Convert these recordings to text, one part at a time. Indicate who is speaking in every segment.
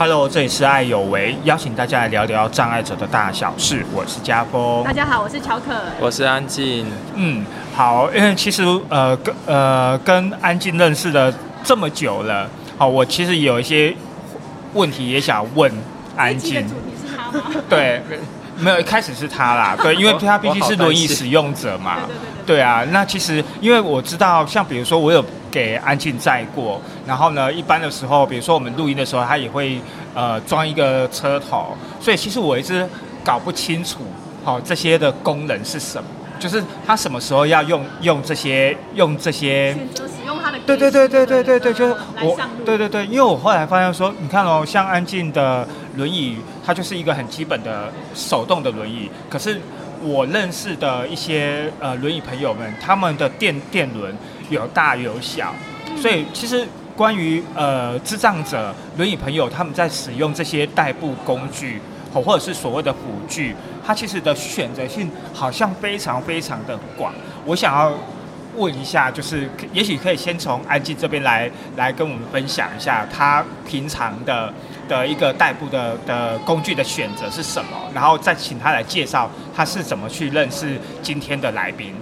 Speaker 1: Hello，这里是爱有为，邀请大家来聊聊障碍者的大小事。我是家峰
Speaker 2: 大。家好，我是乔可。
Speaker 3: 我是安静，
Speaker 1: 嗯，好，因为其实呃跟呃跟安静认识了这么久了，好，我其实有一些问题也想问安静
Speaker 2: 是他吗？
Speaker 1: 对，没有，一开始是他啦，对，因为他毕竟是轮椅使用者嘛，对啊。那其实因为我知道，像比如说我有给安静载过，然后呢，一般的时候，比如说我们录音的时候，他也会呃装一个车头，所以其实我一直搞不清楚，好、这些的功能是什么，就是他什么时候要用用这些用这些。对对对对对对对，就是我。对对对，因为我后来发现说，你看哦，像安静的轮椅，它就是一个很基本的手动的轮椅，可是我认识的一些呃轮椅朋友们，他们的电电轮有大有小，所以其实关于呃智障者轮椅朋友他们在使用这些代步工具。或或者是所谓的辅具，它其实的选择性好像非常非常的广。我想要问一下，就是也许可以先从安静这边来来跟我们分享一下，他平常的的一个代步的的工具的选择是什么，然后再请他来介绍他是怎么去认识今天的来宾。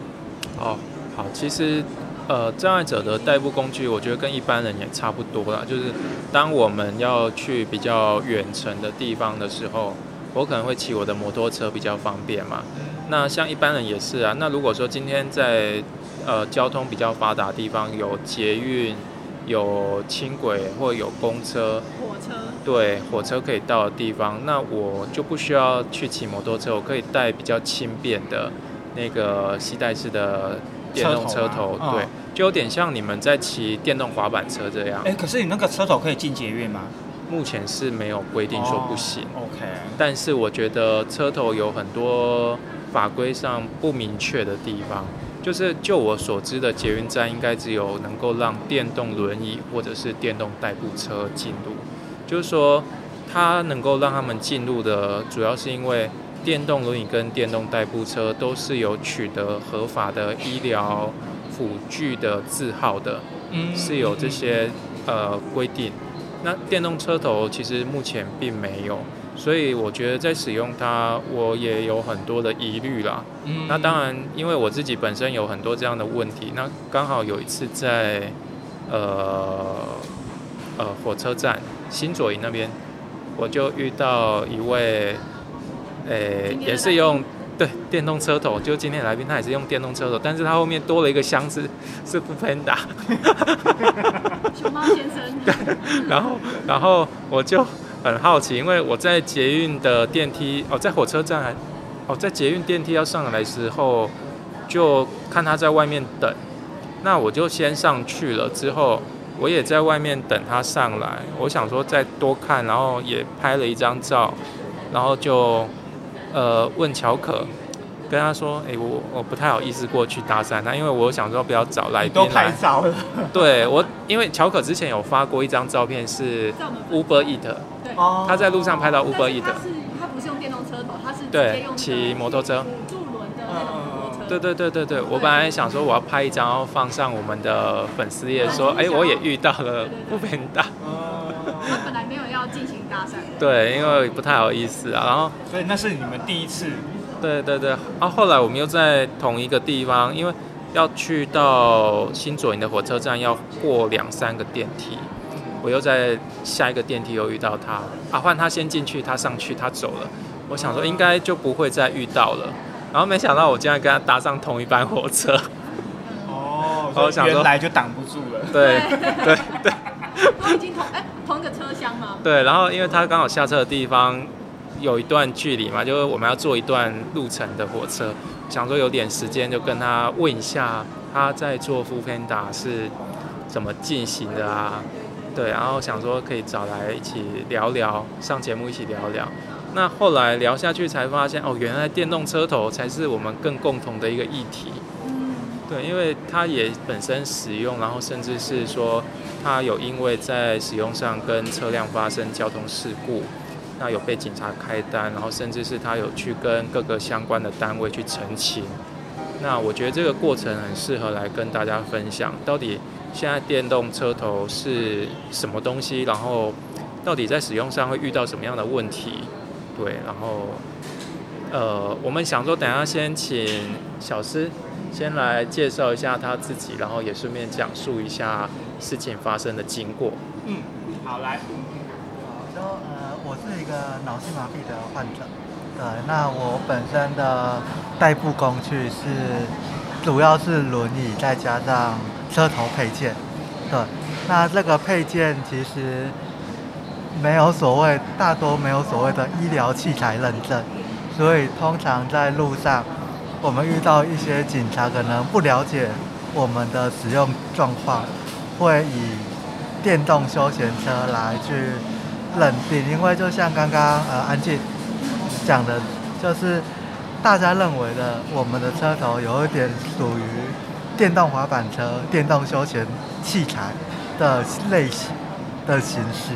Speaker 3: 哦，好，其实呃，障碍者的代步工具，我觉得跟一般人也差不多啦。就是当我们要去比较远程的地方的时候，我可能会骑我的摩托车比较方便嘛。那像一般人也是啊。那如果说今天在呃交通比较发达的地方，有捷运、有轻轨或有公车，
Speaker 2: 火车。
Speaker 3: 对，火车可以到的地方，那我就不需要去骑摩托车，我可以带比较轻便的那个吸带式的电动车
Speaker 1: 车
Speaker 3: 头，对，就有点像你们在骑电动滑板车这样
Speaker 1: 哎、。可是你那个车头可以进捷运吗？
Speaker 3: 目前是没有规定说不行，
Speaker 1: 哦 OK，
Speaker 3: 但是我觉得车头有很多法规上不明确的地方。就是就我所知的捷运站，应该只有能够让电动轮椅或者是电动代步车进入。就是说，它能够让他们进入的，主要是因为电动轮椅跟电动代步车都是有取得合法的医疗辅具的字号的，
Speaker 1: 嗯
Speaker 3: 是有这些呃规定。那电动车头其实目前并没有，所以我觉得在使用它，我也有很多的疑虑啦。
Speaker 1: 嗯
Speaker 3: 那当然，因为我自己本身有很多这样的问题，那刚好有一次在呃呃火车站新左营那边，我就遇到一位，诶、也是用对电动车头，就今天的来宾他也是用电动车头，但是他后面多了一个箱子是不喷打，
Speaker 2: 熊猫先生。
Speaker 3: 然后然后我就很好奇，因为我在捷运的电梯哦，在火车站还哦，在捷运电梯要上来的时候，就看他在外面等，那我就先上去了，之后我也在外面等他上来，我想说再多看，然后也拍了一张照，然后就呃问乔可。跟他说，哎、我我不太好意思过去搭讪他，因为我想说不要早来宾
Speaker 1: 都拍
Speaker 3: 来。
Speaker 1: 照了。
Speaker 3: 对我，因为乔可之前有发过一张照片是 Uber Eat，
Speaker 2: 对。
Speaker 1: 哦
Speaker 3: 他在路上拍到 Uber Eat，
Speaker 2: 他是他不是用电动车头，他是
Speaker 3: 对骑摩托车。对对对对对，我本来想说我要拍一张，然后放上我们的粉丝页，说，哎，我也遇到了不平大，
Speaker 2: 他本来没有要进行搭讪。
Speaker 3: 对，因为不太好意思啊。然后，
Speaker 1: 所以那是你们第一次
Speaker 3: 对对对，然后后来我们又在同一个地方，因为要去到新左营的火车站，要过两三个电梯，我又在下一个电梯又遇到他，啊，换他先进去，他上去，他走了。我想说应该就不会再遇到了，然后没想到我竟然跟他搭上同一班火车。
Speaker 1: 哦，
Speaker 3: 我想说
Speaker 1: 原来就挡不住了。
Speaker 3: 对对对
Speaker 2: 都已经同哎同一个车厢吗？
Speaker 3: 对，然后因为他刚好下车的地方有一段距离嘛，就是我们要坐一段路程的火车，想说有点时间就跟他问一下他在做 f o o Panda 是怎么进行的啊？对，然后想说可以找来一起聊聊，上节目一起聊聊。那后来聊下去才发现，哦，原来电动车头才是我们更共同的一个议题。对，因为它也本身使用，然后甚至是说它有因为在使用上跟车辆发生交通事故，那有被警察开单，然后甚至是他有去跟各个相关的单位去澄清。那我觉得这个过程很适合来跟大家分享，到底现在电动车头是什么东西，然后到底在使用上会遇到什么样的问题？对，然后呃，我们想说，等下先请小师。先来介绍一下他自己，然后也顺便讲述一下事情发生的经过。
Speaker 1: 嗯，好，来。
Speaker 4: 就呃，我是一个脑性麻痹的患者。对，那我本身的代步工具是主要是轮椅，再加上车头配件。对，那这个配件其实没有所谓，大多没有所谓的医疗器材认证，所以通常在路上。我们遇到一些警察可能不了解我们的使用状况，会以电动休闲车来去认定，因为就像刚刚呃安静讲的，就是大家认为的我们的车头有一点属于电动滑板车、电动休闲器材的类型的形式，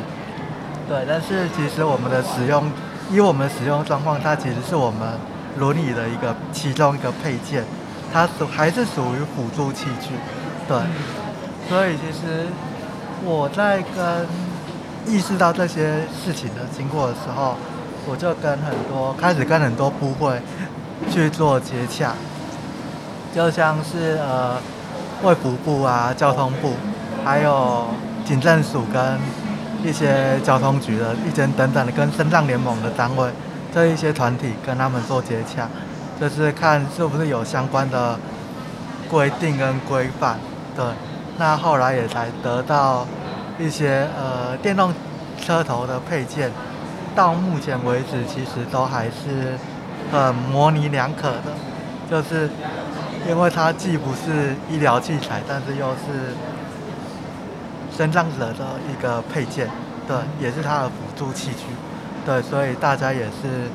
Speaker 4: 对，但是其实我们的使用，以我们的使用状况，它其实是我们。轮椅的一个其中一个配件，它属还是属于辅助器具，对。所以其实我在跟意识到这些事情的经过的时候，我就跟很多开始跟很多部会去做接洽，就像是呃卫福部啊、交通部，还有警政署跟一些交通局的意见等等的，跟身障联盟的单位。这一些团体跟他们做接洽，就是看是不是有相关的规定跟规范。对，那后来也才得到一些呃电动车头的配件，到目前为止其实都还是很模棱两可的，就是因为它既不是医疗器材，但是又是身障者的一个配件，对，也是它的辅助器具。对，所以大家也是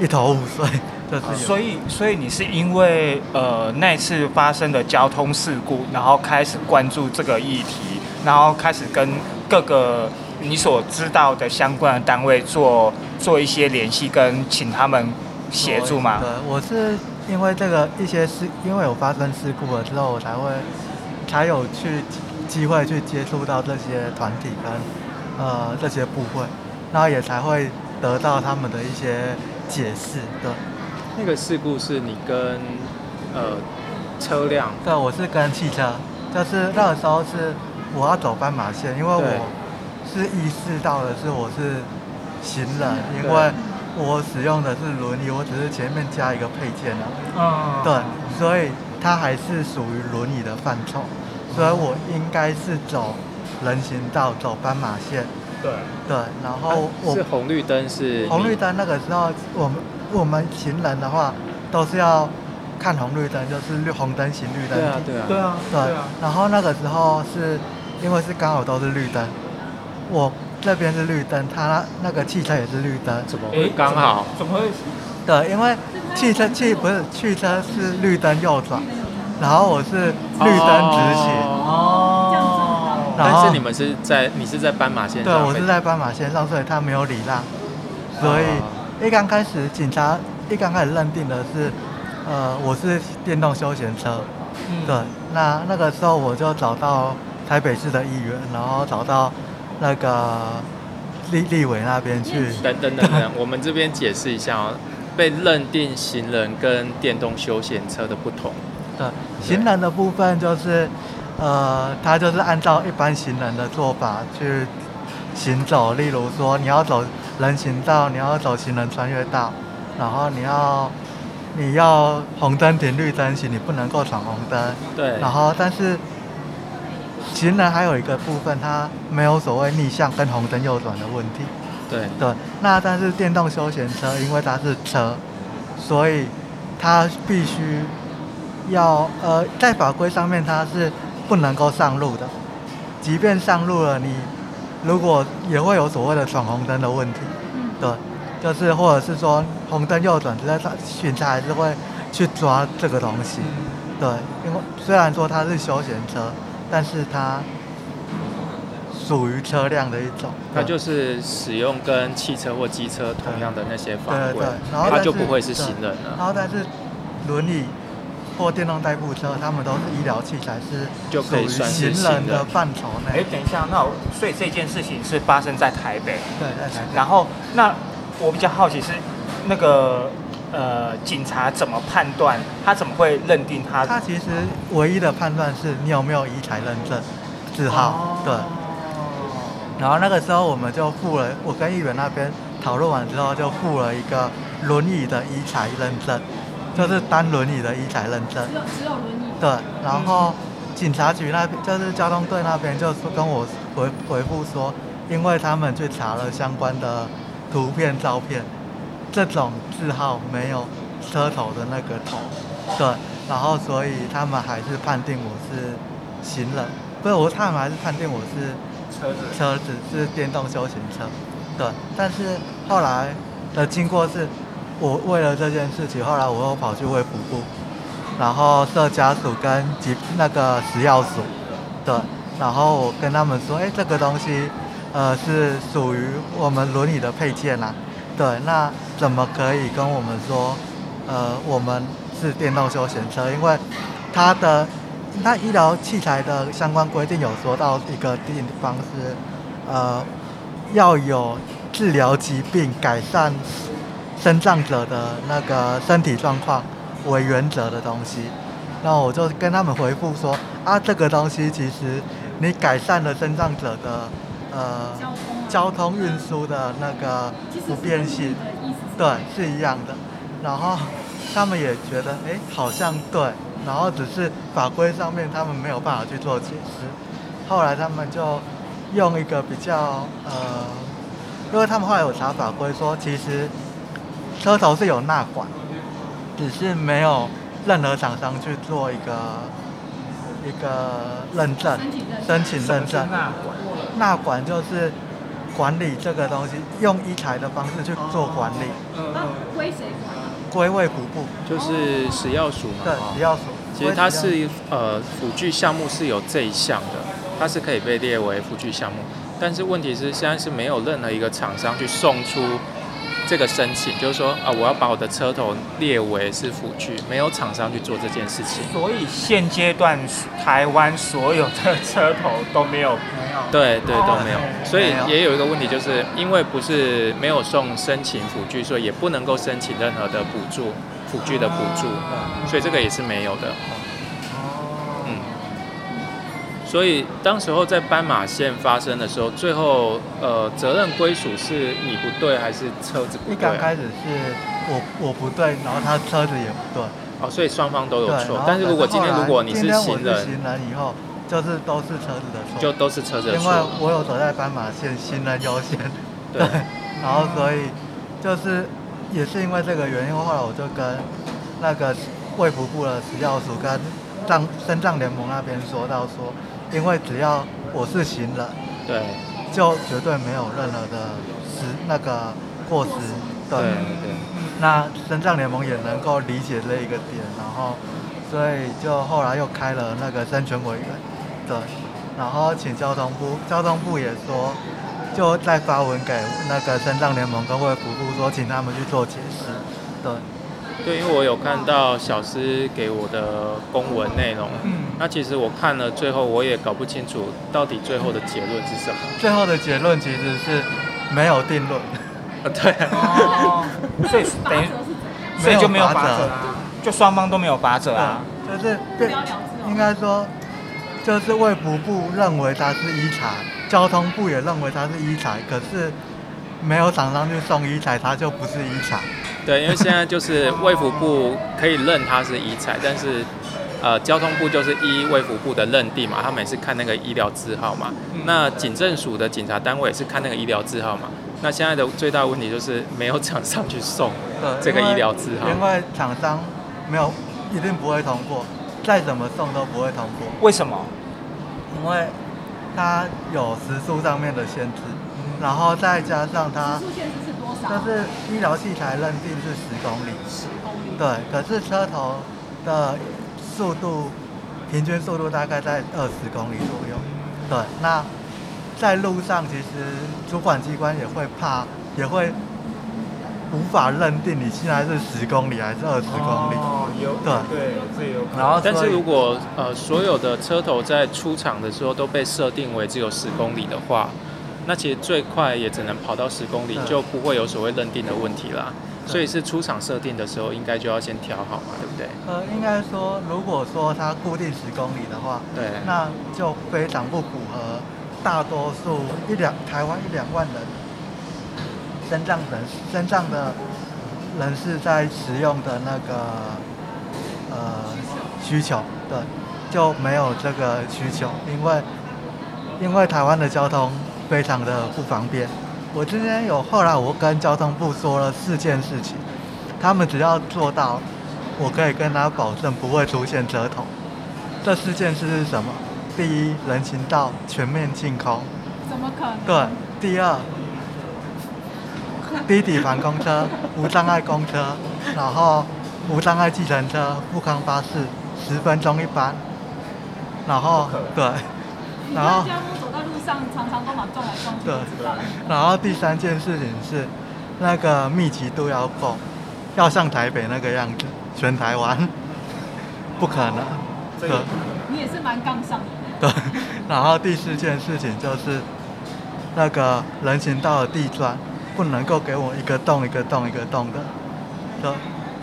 Speaker 4: 一头雾水，就是。
Speaker 1: 所以，所以你是因为呃那次发生的交通事故，然后开始关注这个议题，然后开始跟各个你所知道的相关的单位做做一些联系，跟请他们协助吗？
Speaker 4: 对，我是因为这个一些事，因为有发生事故了之后，我才会才有去机会去接触到这些团体跟呃这些部会。然后也才会得到他们的一些解释。对，
Speaker 3: 那个事故是你跟呃车辆？
Speaker 4: 对，我是跟汽车。就是那个时候是我要走斑马线，因为我是意识到的是我是行人，因为我使用的是轮椅，我只是前面加一个配件啊。嗯。对，所以它还是属于轮椅的范畴，所以我应该是走人行道，走斑马线。
Speaker 1: 对
Speaker 4: 对，然后
Speaker 3: 我是红绿灯是
Speaker 4: 红绿灯那个时候，我们我们行人的话都是要看红绿灯，就是绿红灯行绿灯。
Speaker 3: 对啊对啊
Speaker 1: 对啊
Speaker 4: 对啊。然后那个时候是因为是刚好都是绿灯，我这边是绿灯，他那个汽车也是绿灯。
Speaker 3: 怎么会刚好？
Speaker 1: 怎么会？
Speaker 4: 对，因为汽车汽不是汽车是绿灯右转，然后我是绿灯直行。哦。
Speaker 3: 但是你们是在你是在斑马线上，
Speaker 4: 对我是在斑马线上，所以他没有礼让，所以一刚开始警察一刚开始认定的是，呃，我是电动休闲车，对，那那个时候我就找到台北市的议员，然后找到那个立立委那边去。
Speaker 3: 等等等等，我们这边解释一下哦，被认定行人跟电动休闲车的不同。
Speaker 4: 对，行人的部分就是。呃，他就是按照一般行人的做法去行走，例如说你要走人行道，你要走行人穿越道，然后你要你要红灯停绿灯行，你不能够闯红灯。
Speaker 3: 对。
Speaker 4: 然后，但是行人还有一个部分，它没有所谓逆向跟红灯右转的问题。
Speaker 3: 对。
Speaker 4: 对。那但是电动休闲车，因为它是车，所以它必须要呃，在法规上面它是。不能够上路的，即便上路了，你如果也会有所谓的闯红灯的问题，对，就是或者是说红灯右转之类，他巡查还是会去抓这个东西。对，因为虽然说它是休闲车，但是它属于车辆的一种。
Speaker 3: 它就是使用跟汽车或机车同样的那些法规
Speaker 4: 对对对，然后
Speaker 3: 它就不会是行人了。
Speaker 4: 然，后但是轮椅或电动代步车，他们都是医疗器材，是
Speaker 3: 就可以
Speaker 4: 属于
Speaker 3: 算是
Speaker 4: 行人的范畴
Speaker 1: 哎
Speaker 4: 内。，
Speaker 1: 等一下，那我所以这件事情是发生在台北，
Speaker 4: 对，在台北
Speaker 1: 然后那我比较好奇是那个呃警察怎么判断，他怎么会认定他？
Speaker 4: 他其实唯一的判断是你有没有医材认证字号，对。然后那个时候我们就付了，我跟议员那边讨论完之后，就付了一个轮椅的医材认证，就是单轮椅的医材认证。
Speaker 2: 只有只有轮椅。
Speaker 4: 对，然后警察局那边就是交通队那边就是跟我回回复说，因为他们去查了相关的图片照片，这种字号没有车头的那个头，对，然后所以他们还是判定我是行人，不是我，他们还是判定我是
Speaker 1: 车子
Speaker 4: 车子是电动休闲车，对，但是后来的经过是，我为了这件事情，后来我又跑去卫福部，然后社家属跟疾那个食药署，对，然后我跟他们说，哎，这个东西，呃，是属于我们轮椅的配件啦、对，那怎么可以跟我们说，呃，我们是电动休闲车？因为它的它医疗器材的相关规定有说到一个地方是，呃，要有治疗疾病、改善身障者的那个身体状况为原则的东西。那我就跟他们回复说，啊，这个东西其实你改善了身障者的呃
Speaker 2: 交通
Speaker 4: 运输的那个不便性，对，是一样的。然后他们也觉得，哎，好像对。然后只是法规上面他们没有办法去做解释。后来他们就用一个比较呃，因为他们后来有查法规说，其实车头是有纳管，只是没有任何厂商去做一个一个认证
Speaker 2: 申请认证。
Speaker 4: 纳管。就是管理这个东西，用一台的方式去做管理，
Speaker 1: 嗯
Speaker 2: 那归谁管啊？
Speaker 4: 归卫福部，
Speaker 3: 就是食药署嘛。
Speaker 4: 对，
Speaker 3: 哦
Speaker 4: 食药署。
Speaker 3: 其实它是呃辅具项目是有这一项的，它是可以被列为辅具项目，但是问题是现在是没有任何一个厂商去送出这个申请，就是说啊我要把我的车头列为是辅具，没有厂商去做这件事情。
Speaker 1: 所以现阶段台湾所有的车头都没有
Speaker 4: 没有。
Speaker 3: 对对
Speaker 1: 哦
Speaker 3: 都没有，所以也有一个问题，就是因为不是没有送申请辅具，所以也不能够申请任何的补助辅具的补助，所以这个也是没有的。嗯，所以当时候在斑马线发生的时候，最后呃责任归属是你不对还是车子不对啊？
Speaker 4: 一刚开始是我我不对，然后他车子也不对，
Speaker 3: 哦，所以双方都有
Speaker 4: 对。
Speaker 3: 错但是如果今天如果你是行人，
Speaker 4: 行人以后就是都是车子的错，
Speaker 3: 就都是车子的
Speaker 4: 因为
Speaker 3: 错。
Speaker 4: 我有走在斑马线，行人优先。
Speaker 3: 对
Speaker 4: 然后所以就是也是因为这个原因，后来我就跟那个卫福部的食药署跟藏身藏联盟那边说到说，因为只要我是行人，
Speaker 3: 对
Speaker 4: 就绝对没有任何的失那个过失。对。那身障联盟也能够理解这一个点，然后所以就后来又开了那个生权委员，对，然后请交通部，交通部也说，就再发文给那个身障联盟跟卫福部说，请他们去做解释，对，
Speaker 3: 对，因为我有看到小师给我的公文内容，
Speaker 4: 嗯
Speaker 3: 那其实我看了最后，我也搞不清楚到底最后的结论是什么。
Speaker 4: 最后的结论其实是没有定论，
Speaker 3: 啊，对，
Speaker 1: 哦，所以等于？所以就没有
Speaker 4: 法则
Speaker 1: 啊，就双方都没有法则啊。
Speaker 4: 就是应该说，就是卫福部认为它是医材，交通部也认为它是医材，可是没有厂商去送医材，它就不是医材。
Speaker 3: 对，因为现在就是卫福部可以认它是医材，但是呃交通部就是依卫福部的认定嘛，他们也是看那个医疗字号嘛。那警政署的警察单位也是看那个医疗字号嘛。那现在的最大的问题就是没有厂商去送
Speaker 4: 对，
Speaker 3: 这个医疗字号。
Speaker 4: 因为厂商没有一定不会通过，再怎么送都不会通过，
Speaker 1: 为什么？
Speaker 4: 因为它有时速上面的限制，然后再加上它
Speaker 2: 时速限制是多少？少？
Speaker 4: 就是医疗器材认定是十公里，
Speaker 2: 十公里。
Speaker 4: 对，可是车头的速度平均速度大概在二十公里左右。对，那在路上其实主管机关也会怕，也会无法认定你现在是十公里还是二十公里。
Speaker 1: 哦，有
Speaker 4: 对
Speaker 1: 对，这有。
Speaker 4: 然后
Speaker 3: 但是如果呃所有的车头在出厂的时候都被设定为只有十公里的话，那其实最快也只能跑到十公里，就不会有所谓认定的问题啦。所以是出厂设定的时候，应该就要先调好嘛，对不对？
Speaker 4: 呃，应该说，如果说它固定十公里的话，
Speaker 3: 对
Speaker 4: 那就非常不符合大多数一两台湾一两万人身障人身障的人士在使用的那个呃需求，对，就没有这个需求，因为因为台湾的交通非常的不方便。我今天有后来我跟交通部说了四件事情，他们只要做到，我可以跟他保证不会出现折头。这四件事是什么？第一，人行道全面净空；
Speaker 2: 怎么可能？
Speaker 4: 对，第二，低底盘公车、无障碍公车，然后无障碍计程车、富康巴士，十分钟一班。然后对，然后
Speaker 2: 上，常常都把撞来撞去，
Speaker 4: 对
Speaker 2: 不知道。
Speaker 4: 然后第三件事情是，那个密集度要够，要像台北那个样子，全台湾不可能。对
Speaker 1: 这个
Speaker 2: 你也是蛮杠上的。
Speaker 4: 对，然后第四件事情就是，那个人行道的地砖不能够给我一个洞一个洞一个洞的，对，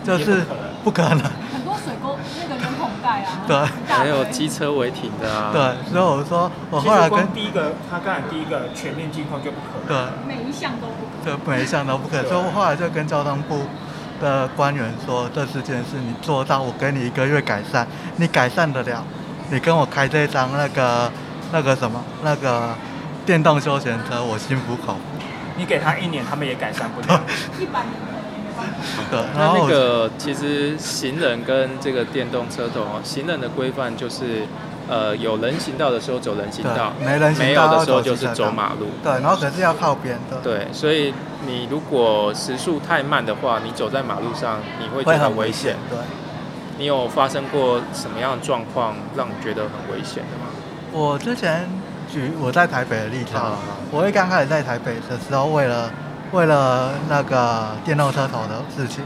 Speaker 4: 就是不可能。
Speaker 2: 很多水沟那个人孔盖啊，
Speaker 4: 对
Speaker 3: 还有机车违停的啊，
Speaker 4: 对，所以我说我后来跟
Speaker 1: 第一个，他刚才第一个全面净空就不可能。
Speaker 4: 对。
Speaker 2: 每一项都不可
Speaker 4: 这每一项都不可，所以我后来就跟交通部的官员说，这四件事你做到，我给你一个月改善，你改善得了，你跟我开这张那个那个什么那个电动休闲车，我心服口服。
Speaker 1: 你给他一年，他们也改善不了。
Speaker 2: 一百
Speaker 3: 那那个其实行人跟这个电动车头哦，行人的规范就是，呃，有人行道的时候走人行道，
Speaker 4: 没人行道
Speaker 3: 的时候就是
Speaker 4: 走
Speaker 3: 马路。
Speaker 4: 对，然后可是要靠边的，
Speaker 3: 对，所以你如果时速太慢的话，你走在马路上，你会觉得很危险。
Speaker 4: 对，
Speaker 3: 你有发生过什么样的状况让你觉得很危险的吗？
Speaker 4: 我之前举我在台北的例子我会刚开始在台北的时候，为了为了那个电动车头的事情，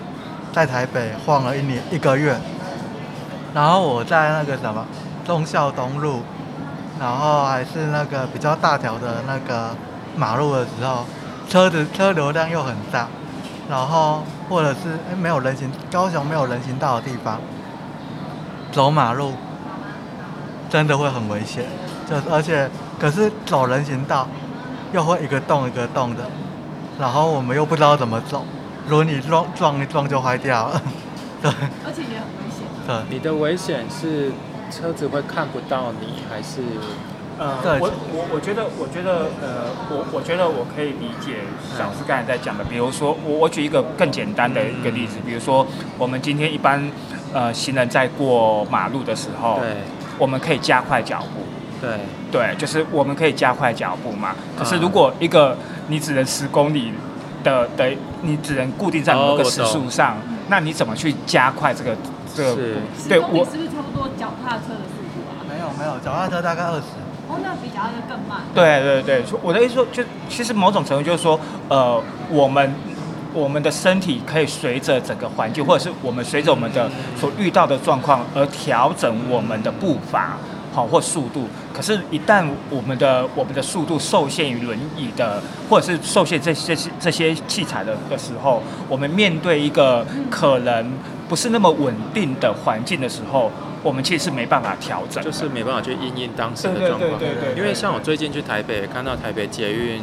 Speaker 4: 在台北晃了一年一个月，然后我在那个什么忠孝东路，然后还是那个比较大条的那个马路的时候，车子车流量又很大，然后或者是哎没有人行，高雄没有人行道的地方，走马路真的会很危险，就而且可是走人行道又会一个洞一个洞的，然后我们又不知道怎么走，轮椅撞撞一撞就坏掉了，对
Speaker 2: 而且也很危险。
Speaker 4: 对。
Speaker 3: 你的危险是车子会看不到你，还是
Speaker 1: 呃，
Speaker 4: 对
Speaker 1: 我我我觉得，我觉得，呃，我我觉得我可以理解小师刚才在讲的。比如说，我我举一个更简单的一个例子，比如说，我们今天一般呃行人在过马路的时候，
Speaker 3: 对
Speaker 1: 我们可以加快脚步。
Speaker 3: 对
Speaker 1: 对，就是我们可以加快脚步嘛。可是
Speaker 3: 嗯
Speaker 1: 如果一个你只能十公里的的，你只能固定在某个时速上，那你怎么去加快这个这个
Speaker 3: 是
Speaker 2: 十
Speaker 1: 对我
Speaker 2: 公里是不是差不多脚踏车的速度啊？
Speaker 4: 没有没有，脚踏车大概二十。
Speaker 2: 哦，那比脚踏车更慢。
Speaker 1: 对对对，我的意思说，就其实某种程度就是说，呃，我们我们的身体可以随着整个环境，或者是我们随着我们的所遇到的状况而调整我们的步伐，好或速度。可是，一旦我们的我们的速度受限于轮椅的，或者是受限这这些这些器材的的时候，我们面对一个可能不是那么稳定的环境的时候，我们其实是没办法调整。
Speaker 3: 就是没办法去应应当时的状况。
Speaker 1: 对对
Speaker 3: 因为像我最近去台北，看到台北捷运，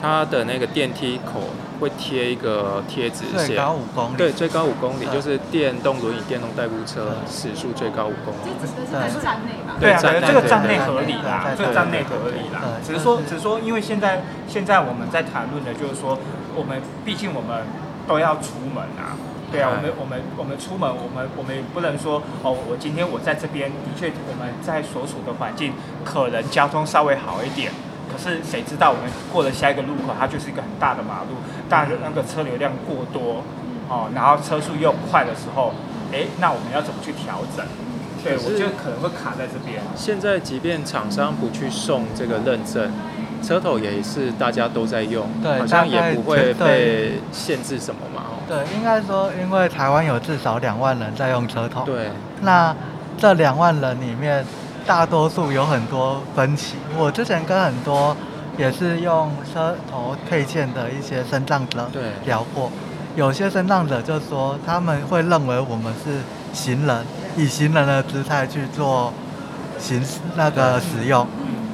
Speaker 3: 它的那个电梯口会贴一个贴纸，写
Speaker 4: 最高五公里。
Speaker 3: 对最高五公里，
Speaker 4: 嗯
Speaker 3: 就是电动轮椅、电动代步车
Speaker 4: 嗯
Speaker 3: 时速最高五公
Speaker 2: 这
Speaker 3: 里。
Speaker 2: 指的是在站内吧？
Speaker 1: 对啊，这个站内合理啦，这个站内合理啦。只是说，只是说，因为现在现在我们在谈论的就是说，我们毕竟我们都要出门啊。对啊，我们我们我们出门，我们我们不能说哦，我今天我在这边的确我们在所处的环境可能交通稍微好一点，可是谁知道我们过了下一个路口，它就是一个很大的马路，大那个车流量过多，哦，然后车速又快的时候，哎，那我们要怎么去调整？对，我觉得可能会卡在这边。
Speaker 3: 现在即便厂商不去送这个认证，车头也是大家都在用，
Speaker 4: 对
Speaker 3: 好像也不会被限制什么嘛。哦
Speaker 4: 对，应该说，因为台湾有至少两万人在用车头，
Speaker 3: 对，
Speaker 4: 那这两万人里面，大多数有很多分歧。我之前跟很多也是用车头配件的一些身障者
Speaker 3: 对
Speaker 4: 聊过，有些身障者就说他们会认为我们是行人，以行人的姿态去做行那个使用。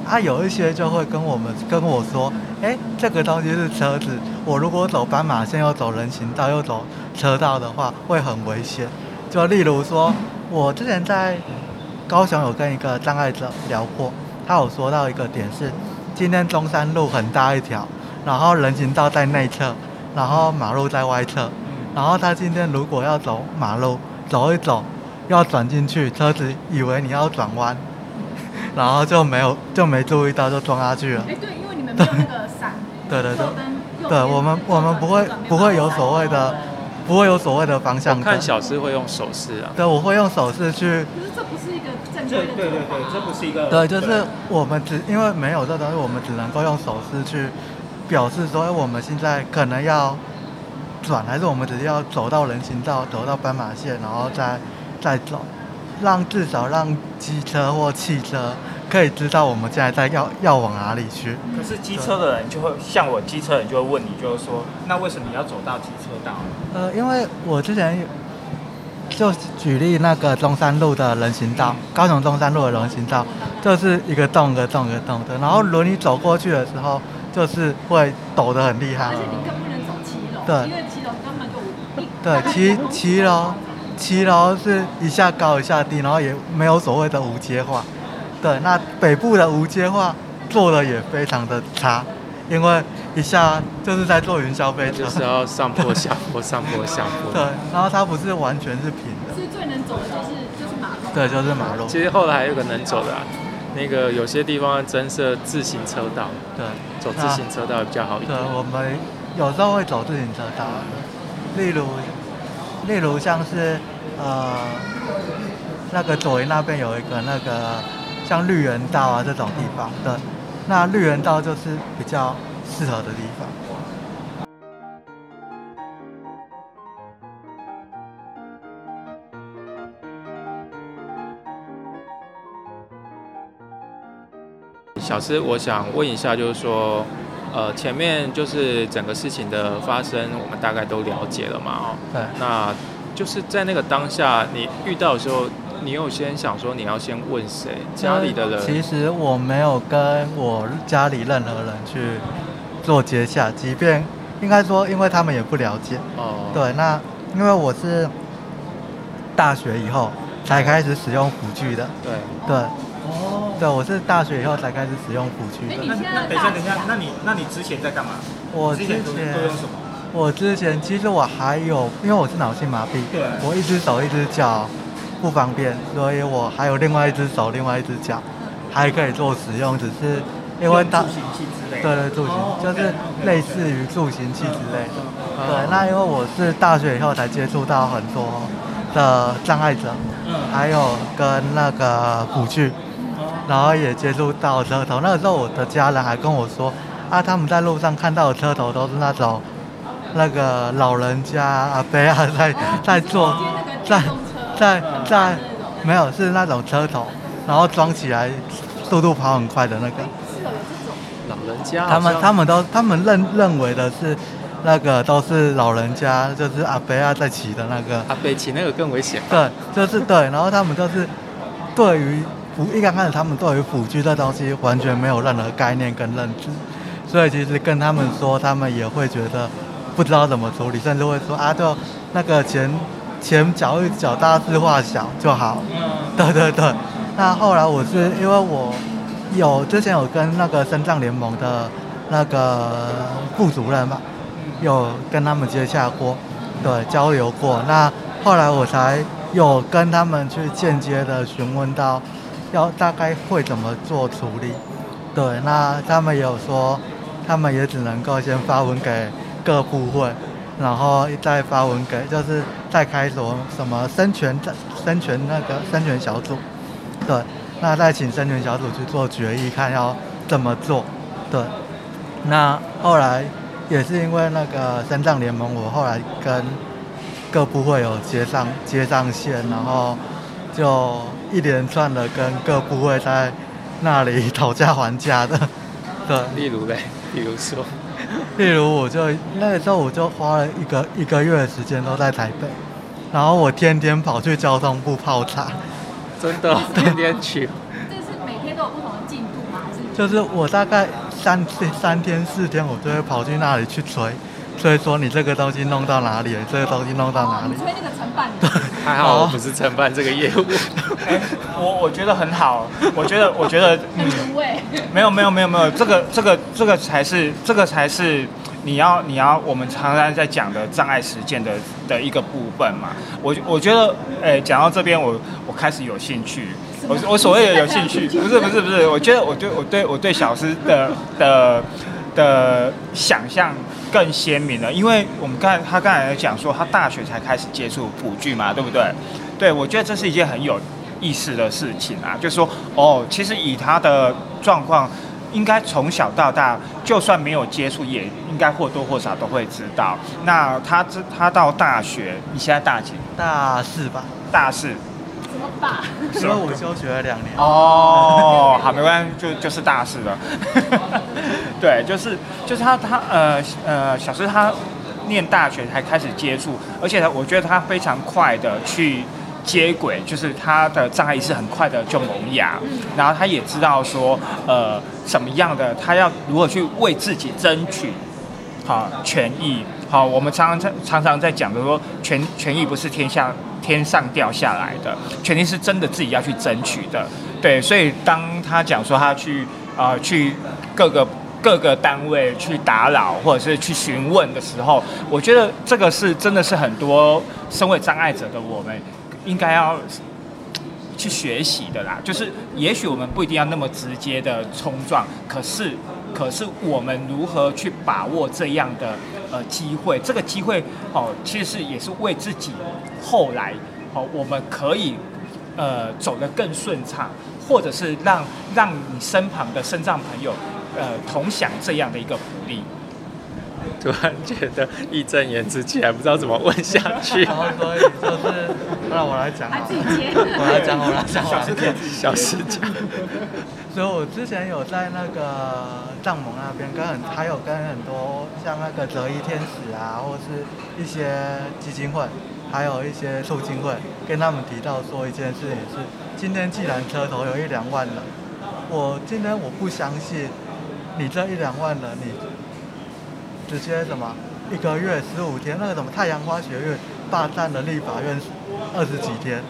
Speaker 4: 啊，有一些就会跟我们跟我说，哎，这个东西是车子，我如果走斑马线又走人行道又走车道的话，会很危险。就例如说，我之前在高雄有跟一个障碍者聊过，他有说到一个点是，今天中山路很大一条，然后人行道在内侧，然后马路在外侧，然后他今天如果要走马路，走一走，要转进去，车子以为你要转弯，然后就没有就没注意到就撞下去了。
Speaker 2: 哎，对，因为你们没有那个闪
Speaker 4: 对对对。对，我们我们不会不会有所谓的，不会有所谓的方向灯
Speaker 3: 我看。小师会用手势啊，
Speaker 4: 对，我会用手势去
Speaker 2: 可是这不是一个正
Speaker 1: 这
Speaker 2: 规的
Speaker 1: 对对对这不是一个
Speaker 4: 对，就是我们只因为没有这东西，我们只能够用手势去表示说，哎，我们现在可能要转，还是我们只是要走到人行道，走到斑马线，然后再再走，让至少让机车或汽车可以知道我们现在在要要往哪里去。
Speaker 1: 可是机车的人就会像我机车人就会问你，就是说，那为什么你要走到机车道？
Speaker 4: 呃，因为我之前就举例那个中山路的人行道，高雄中山路的人行道，就是一个洞一个洞一个洞的，然后轮椅走过去的时候，就是会抖得很厉害
Speaker 2: 而。且你更不能走七楼，
Speaker 4: 对
Speaker 2: 因为七楼根本就无一
Speaker 4: 对，七七楼，七楼是一下高一下低，然后也没有所谓的无阶化。对，那北部的无阶化做的也非常的差，因为一下就是在做云霄飞车
Speaker 3: 就。是要上坡下坡，上坡下坡。
Speaker 4: 对，然后它不是完全是平的。
Speaker 2: 所以最能走的就是就是马路，
Speaker 4: 对，就是马路。
Speaker 3: 其实后来还有个能走的、啊，那个有些地方增设自行车道，
Speaker 4: 对，
Speaker 3: 走自行车道比较好一点对。，
Speaker 4: 我们有时候会走自行车道，例如，例如像是呃，那个左营那边有一个那个像绿园道啊这种地方，对，那绿园道就是比较适合的地方。
Speaker 3: 小师，我想问一下，就是说，呃，前面就是整个事情的发生，我们大概都了解了嘛，哦，
Speaker 4: 对，
Speaker 3: 那就是在那个当下，你遇到的时候，你有先想说你要先问谁？家里的人？
Speaker 4: 其实我没有跟我家里任何人去做接洽，即便应该说，因为他们也不了解。
Speaker 3: 哦，
Speaker 4: 对，那因为我是大学以后才开始使用辅具的，
Speaker 3: 对，
Speaker 4: 对，
Speaker 1: 哦，
Speaker 4: 对，我是大学以后才开始使用辅具的。
Speaker 1: 那那等一下等一下，那你那你之前在干嘛？
Speaker 4: 我之
Speaker 1: 之前都
Speaker 4: 前
Speaker 1: 都用什么？
Speaker 4: 我之前其实我还有，因为我是脑性麻痹，
Speaker 1: 对
Speaker 4: 我一只手一只脚不方便，所以我还有另外一只手另外一只脚还可以做使用，只是因为它
Speaker 1: 助行器之类的。
Speaker 4: 对对助行
Speaker 1: 哦
Speaker 4: 就是类似于助行器之类的。
Speaker 3: 哦
Speaker 4: 对，那因为我是大学以后才接触到很多的障碍者，
Speaker 1: 嗯
Speaker 4: 还有跟那个辅具，然后也接触到车头。那个时候我的家人还跟我说，啊，他们在路上看到的车头都是那种那个老人家阿伯啊在在坐
Speaker 2: 哦接
Speaker 4: 在在
Speaker 2: 嗯
Speaker 4: 在没有是那种车头，然后装起来速度跑很快的那个。
Speaker 2: 是有这种，
Speaker 3: 老人家
Speaker 4: 他们他们都他们认认为的是那个都是老人家，就是阿伯啊在骑的那个。
Speaker 3: 啊，北骑那个更危险。
Speaker 4: 对，就是对，然后他们就是对于辅一刚开始他们对于辅具这东西完全没有任何概念跟认知，所以其实跟他们说，他们也会觉得不知道怎么处理，甚至会说啊，就那个前前脚一脚大事化小就好。对对对，那后来我是因为我有之前有跟那个深藏联盟的那个副主任嘛，有跟他们接洽过，对，交流过。那后来我才有跟他们去间接的询问到，要大概会怎么做处理。对，那他们有说，他们也只能够先发文给各部会，然后再发文给，就是再开所什么生权生权那个生权小组，对，那再请生权小组去做决议，看要怎么做，对。那后来也是因为那个深藏联盟，我后来跟各部会有接上接上线，然后就一连串的跟各部会在那里 讨价还价的，对。
Speaker 3: 例如嘞，比如说，
Speaker 4: 例如我就那个时候我就花了一个一个月的时间都在台北，然后我天天跑去交通部泡茶，
Speaker 3: 真的 天天去，
Speaker 2: 这是每天都有不同的进度吗？还是
Speaker 4: 就是我大概三天三天四天，我就会跑去那里去催，催说你这个东西弄到哪里了，这个东西弄到哪里
Speaker 2: 哦你。催那个承办人？
Speaker 3: 还好我不是承办这个业务。
Speaker 1: 哎，我我觉得很好，我觉得我觉得嗯。没有没有没有没有，这个这个这个才是这个才是你要你要我们常常在讲的障碍实践的的一个部分嘛。我我觉得，诶，讲到这边我我开始有兴趣。我我所谓的有兴趣，不是不是不是，我觉得我对我对我对小诗的的的想象更鲜明了，因为我们刚才他刚才讲说他大学才开始接触普剧嘛，对不对？对，我觉得这是一件很有意思的事情啊，就是说哦，其实以他的状况，应该从小到大，就算没有接触，也应该或多或少都会知道。那他这他到大学，你现在大几？
Speaker 4: 大四吧，
Speaker 1: 大四。
Speaker 2: 什么吧？
Speaker 4: 因为我休学了两年。
Speaker 1: 哦，好，没关系，就就是大事了。对，就是就是他他呃呃，小师他念大学才开始接触，而且我觉得他非常快的去接轨，就是他的障碍意识很快的就萌芽，然后他也知道说呃什么样的他要如何去为自己争取好权益。好，我们常常在常常在讲的说权权益不是天下天上掉下来的，权利是真的自己要去争取的。对，所以当他讲说他去啊、去各个各个单位去打扰或者是去询问的时候，我觉得这个是真的是很多身为障碍者的我们应该要去学习的啦。就是也许我们不一定要那么直接的冲撞，可是可是我们如何去把握这样的呃机会？这个机会哦，其实是也是为自己后来哦，我们可以呃走得更顺畅，或者是让让你身旁的身障朋友呃同享这样的一个福利。
Speaker 3: 突然觉得义正言辞起来，不知道怎么问下去
Speaker 4: 然。后所以就是让我来讲好。我来讲，我来讲，我来讲。
Speaker 3: 小师讲，
Speaker 4: 所以我之前有在那个藏盟那边跟很，还有跟很多像那个折翼天使啊，或是一些基金会，还有一些促进会，跟他们提到说一件事情是，今天既然车头有一两万人，我今天我不相信你这一两万人，你直接什么一个月十五天，那个什么太阳花学院霸占了立法院二十几天，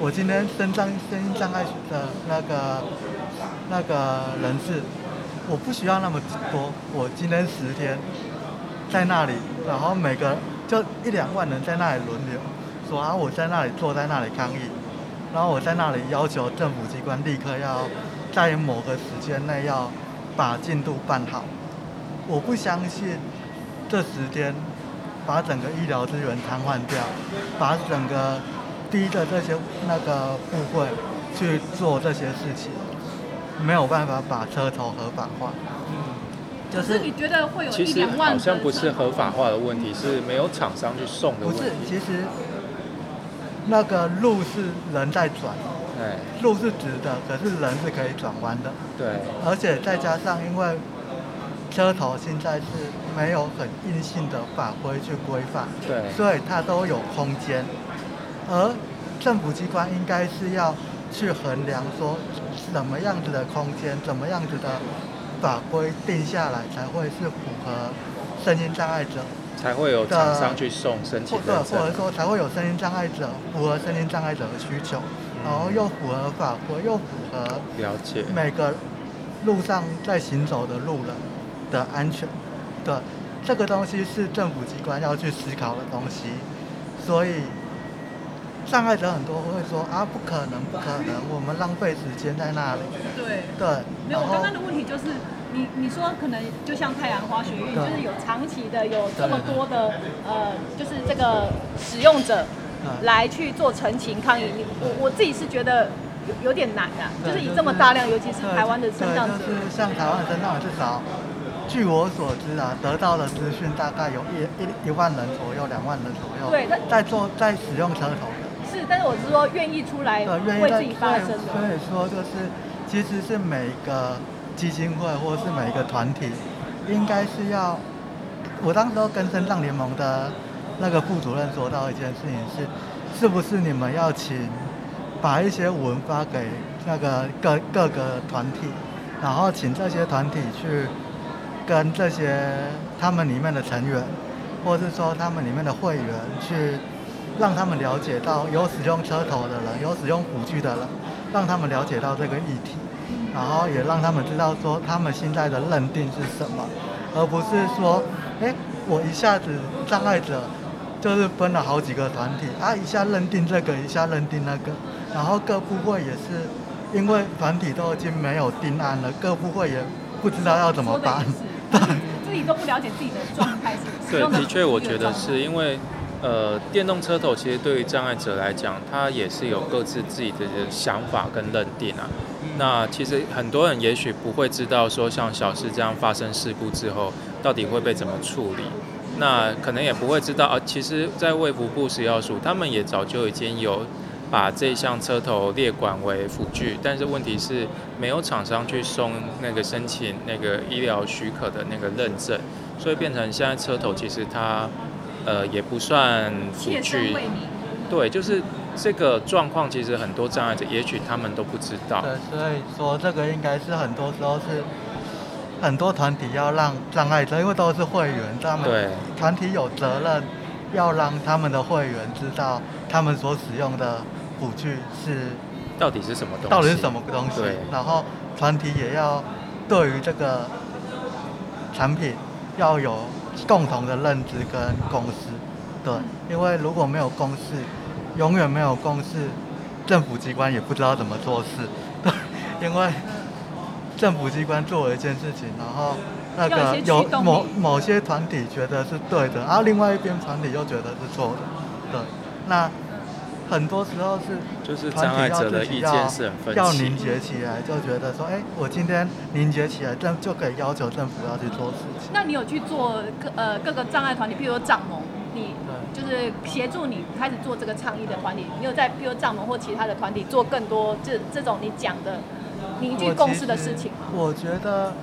Speaker 4: 我今天身障身心障碍的那个那个人事，我不需要那么多，我今天十天在那里，然后每个就一两万人在那里轮流，说啊我在那里坐在那里抗议，然后我在那里要求政府机关立刻要在某个时间内要把进度办好，我不相信这十天把整个医疗资源瘫痪掉，把整个逼着这些那个部分去做这些事情，没有办法把车头合法化。就是
Speaker 2: 可是你觉得会有一
Speaker 3: 其实
Speaker 2: 两万
Speaker 3: 好像不是合法化的问题，是没有厂商去送的
Speaker 4: 不是，其实那个路是人在转，
Speaker 3: 哎，
Speaker 4: 路是直的，可是人是可以转弯的，
Speaker 3: 对，
Speaker 4: 而且再加上因为车头现在是没有很硬性的法规去规范，
Speaker 3: 对，
Speaker 4: 所以它都有空间，而政府机关应该是要去衡量说什么样子的空间，怎么样子的法规定下来才会是符合声音障碍者
Speaker 3: 才会有厂商去送申请
Speaker 4: 或者或。者说才会有声音障碍者符合声音障碍者的需求，然后又符合法规，又符合
Speaker 3: 了解，
Speaker 4: 每个路上在行走的路人的安全，对，这个东西是政府机关要去思考的东西，所以障碍者很多会说啊，不可能，不可能，我们浪费时间在那里。
Speaker 2: 对。
Speaker 4: 对，
Speaker 2: 没有，我刚刚的问题就是，你你说可能就像太阳花学运，就是有长期的有这么多的呃，就是这个使用者
Speaker 4: 嗯
Speaker 2: 来去做陈情抗议，你我我自己是觉得有有点难啊，就是以这么大量，尤其是台湾的身障
Speaker 4: 就是像台湾的身障者，至少据我所知啊，得到的资讯大概有一一一万人左右，两万人左右，
Speaker 2: 对但
Speaker 4: 在做在使用车头的。
Speaker 2: 是，但是我是说愿意出来
Speaker 4: 呃，愿意
Speaker 2: 自己发声
Speaker 4: 所
Speaker 2: 的，
Speaker 4: 以说就是，其实是每一个基金会或是每一个团体，应该是要，我当时候跟身障联盟的那个副主任说到一件事情是，是不是你们要请把一些文发给那个各各个团体，然后请这些团体去跟这些他们里面的成员，或是说他们里面的会员去让他们了解到有使用车头的人，有使用辅具的人，让他们了解到这个议题，然后也让他们知道说他们现在的认定是什么，而不是说，哎，我一下子障碍者就是分了好几个团体啊，一下认定这个，一下认定那个，然后各部会也是因为团体都已经没有定案了，各部会也不知道要怎么办。
Speaker 2: 自己都不了解自己的状态是
Speaker 3: 对，的确，我觉得是因为，呃，电动车头其实对于障碍者来讲，他也是有各自自己的想法跟认定啊。那其实很多人也许不会知道说，像小事这样发生事故之后，到底会被怎么处理。那可能也不会知道啊，其实，在卫福部食药署，他们也早就已经有把这项车头列管为辅具，但是问题是没有厂商去送那个申请那个医疗许可的那个认证，所以变成现在车头其实它呃也不算辅具，对，就是这个状况，其实很多障碍者也许他们都不知道。
Speaker 4: 对，所以说这个应该是很多时候是很多团体要让障碍者，因为都是会员，他们
Speaker 3: 对
Speaker 4: 团体有责任要让他们的会员知道他们所使用的辅具是
Speaker 3: 到底是什么东西？
Speaker 4: 到底是什么东西
Speaker 3: 对，
Speaker 4: 然后团体也要对于这个产品要有共同的认知跟共识，对，因为如果没有共识，永远没有共识，政府机关也不知道怎么做事，对，因为政府机关做了一件事情，然后那个有某某些团体觉得是对的，然后另外一边团体又觉得是错的，对，那很多时候是
Speaker 3: 就是
Speaker 4: 团体要
Speaker 3: 障碍者的
Speaker 4: 自己要
Speaker 3: 意见是很分歧
Speaker 4: 要凝。结起来，就觉得说，哎、我今天凝结起来，政就可以要求政府要去做事情。
Speaker 2: 那你有去做各呃各个障碍团体，譬如说障盟，你就是协助你开始做这个倡议的团体，你有在譬如说障盟或其他的团体做更多这这种你讲的凝聚共识的事情吗？
Speaker 4: 我觉得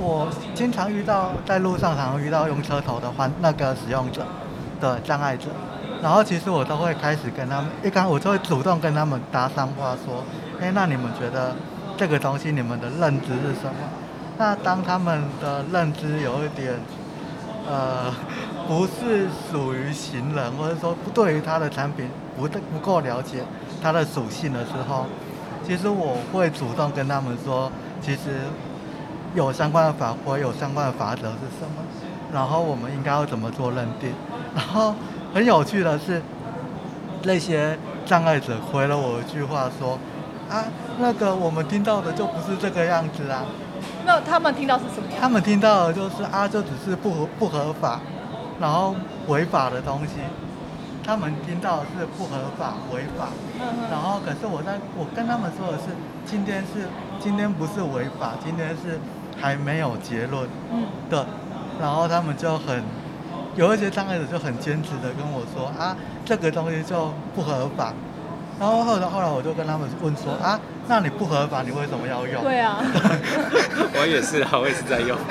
Speaker 4: 我经常遇到在路上常常遇到用车头的环那个使用者的障碍者，然后其实我都会开始跟他们，一刚我就会主动跟他们搭上话，说，哎，那你们觉得这个东西你们的认知是什么？那当他们的认知有一点，呃，不是属于行人，或者说不对于他的产品不不够了解它的属性的时候，其实我会主动跟他们说，其实有相关的法规，有相关的法则是什么，然后我们应该要怎么做认定。然后很有趣的是，那些障碍者回了我一句话说：“啊，那个我们听到的就不是这个样子啊，
Speaker 2: 那他们听到是什么样？
Speaker 4: 他们听到的就是啊，就只是不合不合法，然后违法的东西。他们听到的是不合法、违法，
Speaker 2: 嗯
Speaker 4: 然后可是我在我跟他们说的是，今天是今天不是违法，今天是还没有结论
Speaker 2: 嗯，
Speaker 4: 对，然后他们就很有一些刚开始就很坚持的跟我说啊，这个东西就不合法。然后后来后来我就跟他们问说啊，那你不合法，你为什么要用？
Speaker 2: 对啊，
Speaker 3: 我也是啊，我也是在用。